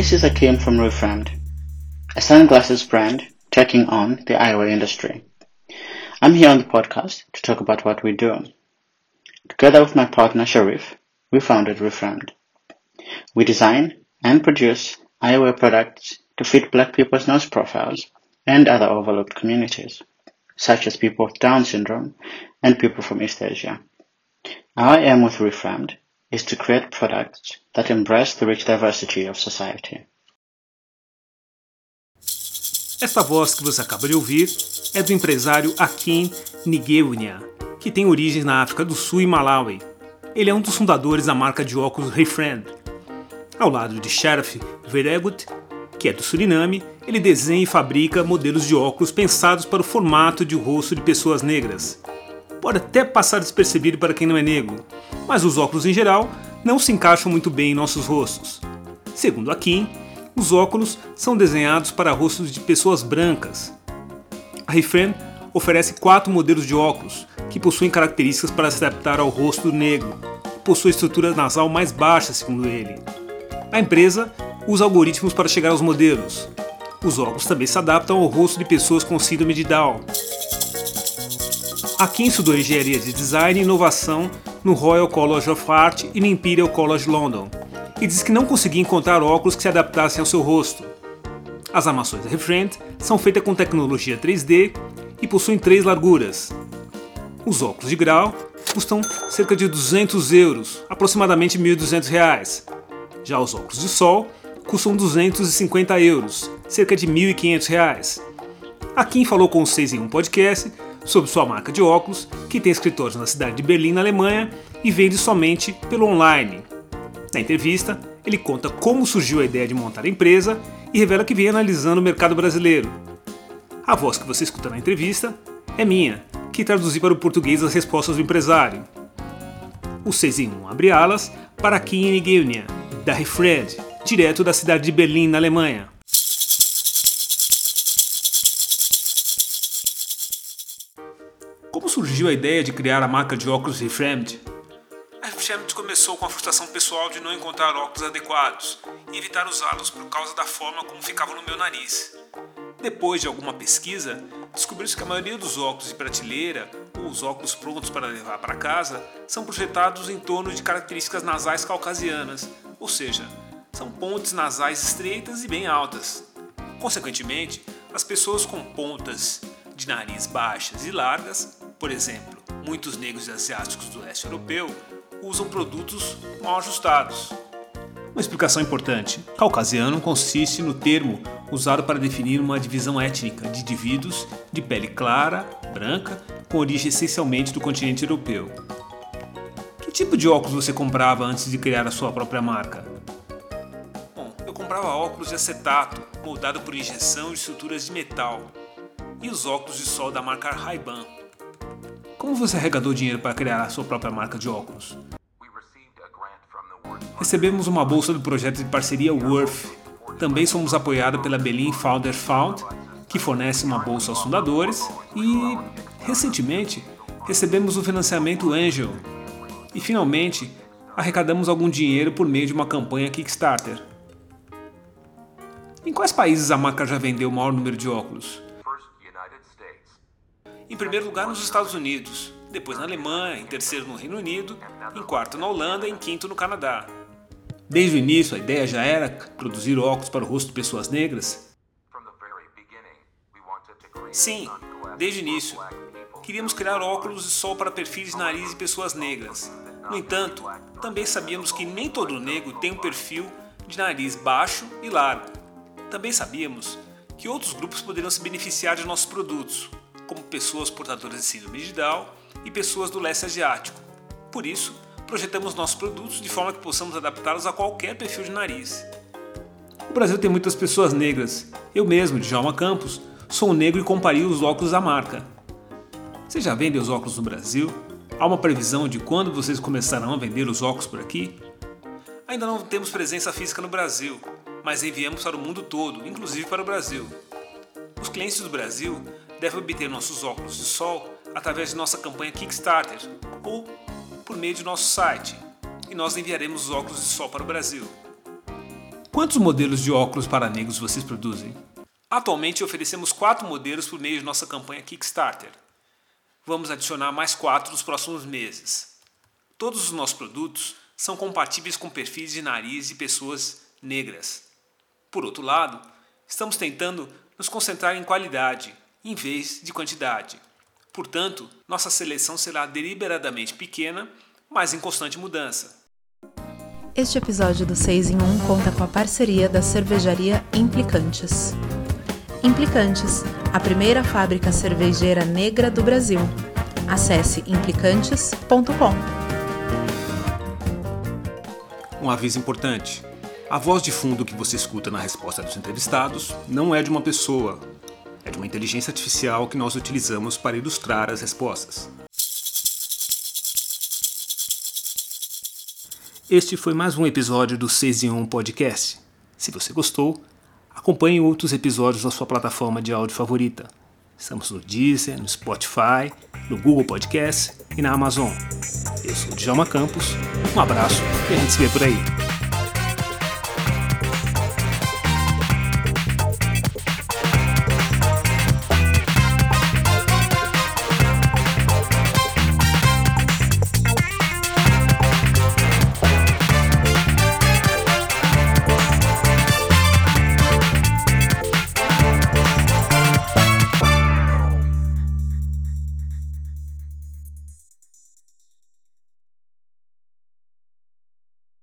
This is Akim from Reframed, a sunglasses brand taking on the eyewear industry. I'm here on the podcast to talk about what we do. Together with my partner Sharif, we founded Reframed. We design and produce eyewear products to fit black people's nose profiles and other overlooked communities, such as people with Down syndrome and people from East Asia. Our aim with Reframed is to create products that embrace the rich diversity of society. Esta voz que você acaba de ouvir é do empresário Akin Nigeunia, que tem origens na África do Sul e Malawi. Ele é um dos fundadores da marca de óculos Refriend. Ao lado de Sheriff Veregut, que é do Suriname, ele desenha e fabrica modelos de óculos pensados para o formato de rosto de pessoas negras. Pode até passar despercebido para quem não é negro, mas os óculos em geral não se encaixam muito bem em nossos rostos. Segundo Akin, os óculos são desenhados para rostos de pessoas brancas. A Refren oferece quatro modelos de óculos que possuem características para se adaptar ao rosto negro, possui estrutura nasal mais baixa, segundo ele. A empresa usa algoritmos para chegar aos modelos. Os óculos também se adaptam ao rosto de pessoas com síndrome de Down. Aqui estudou engenharia de design e inovação no Royal College of Art e no Imperial College London, e diz que não conseguia encontrar óculos que se adaptassem ao seu rosto. As armações da Refriend são feitas com tecnologia 3D e possuem três larguras. Os óculos de grau custam cerca de 200 euros, aproximadamente 1.200 reais. Já os óculos de sol custam 250 euros, cerca de 1.500 reais. A Kim falou com o 6 em 1 podcast sobre sua marca de óculos, que tem escritórios na cidade de Berlim, na Alemanha, e vende somente pelo online. Na entrevista, ele conta como surgiu a ideia de montar a empresa e revela que vem analisando o mercado brasileiro. A voz que você escuta na entrevista é minha, que traduzi para o português as respostas do empresário. O 6 em 1 abre alas para Kim Nigeunia, da Refred, direto da cidade de Berlim, na Alemanha. Surgiu a ideia de criar a marca de óculos Reframed? A Reframed começou com a frustração pessoal de não encontrar óculos adequados e evitar usá-los por causa da forma como ficavam no meu nariz. Depois de alguma pesquisa, descobriu-se que a maioria dos óculos de prateleira ou os óculos prontos para levar para casa são projetados em torno de características nasais caucasianas, ou seja, são pontes nasais estreitas e bem altas. Consequentemente, as pessoas com pontas de nariz baixas e largas, por exemplo, muitos negros e asiáticos do leste europeu usam produtos mal ajustados. Uma explicação importante: caucasiano consiste no termo usado para definir uma divisão étnica de indivíduos de pele clara, branca, com origem essencialmente do continente europeu. Que tipo de óculos você comprava antes de criar a sua própria marca? Bom, eu comprava óculos de acetato, moldado por injeção de estruturas de metal, e os óculos de sol da marca Ray-Ban. Como você arrecadou dinheiro para criar a sua própria marca de óculos? Recebemos uma bolsa do projeto de parceria Worth. Também somos apoiados pela Berlin Founder Fund, que fornece uma bolsa aos fundadores, e recentemente recebemos o financiamento Angel. E finalmente arrecadamos algum dinheiro por meio de uma campanha Kickstarter. Em quais países a marca já vendeu o maior número de óculos? Em primeiro lugar nos Estados Unidos, depois na Alemanha, em terceiro no Reino Unido, em quarto na Holanda e em quinto no Canadá. Desde o início, a ideia já era produzir óculos para o rosto de pessoas negras? Sim, desde o início. Queríamos criar óculos de sol para perfis de nariz de pessoas negras. No entanto, também sabíamos que nem todo negro tem um perfil de nariz baixo e largo. Também sabíamos que outros grupos poderiam se beneficiar de nossos produtos, como pessoas portadoras de síndrome de Down e pessoas do leste asiático. Por isso, projetamos nossos produtos de forma que possamos adaptá-los a qualquer perfil de nariz. O Brasil tem muitas pessoas negras. Eu mesmo, Djalma Campos, sou negro e comparei os óculos à marca. Vocês já vendem os óculos no Brasil? Há uma previsão de quando vocês começarão a vender os óculos por aqui? Ainda não temos presença física no Brasil, mas enviamos para o mundo todo, inclusive para o Brasil. Os clientes do Brasil deve obter nossos óculos de sol através de nossa campanha Kickstarter ou por meio de nosso site, e nós enviaremos os óculos de sol para o Brasil. Quantos modelos de óculos para negros vocês produzem? Atualmente oferecemos quatro modelos por meio de nossa campanha Kickstarter. Vamos adicionar mais quatro nos próximos meses. Todos os nossos produtos são compatíveis com perfis de nariz de pessoas negras. Por outro lado, estamos tentando nos concentrar em qualidade em vez de quantidade. Portanto, nossa seleção será deliberadamente pequena, mas em constante mudança. Este episódio do 6 em 1 conta com a parceria da cervejaria Implicantes. Implicantes, a primeira fábrica cervejeira negra do Brasil. Acesse implicantes.com. Um aviso importante. A voz de fundo que você escuta na resposta dos entrevistados não é de uma pessoa, é de uma inteligência artificial que nós utilizamos para ilustrar as respostas. Este foi mais um episódio do 6 em 1 Podcast. Se você gostou, acompanhe outros episódios na sua plataforma de áudio favorita. Estamos no Deezer, no Spotify, no Google Podcast e na Amazon. Eu sou o Djalma Campos, um abraço e a gente se vê por aí.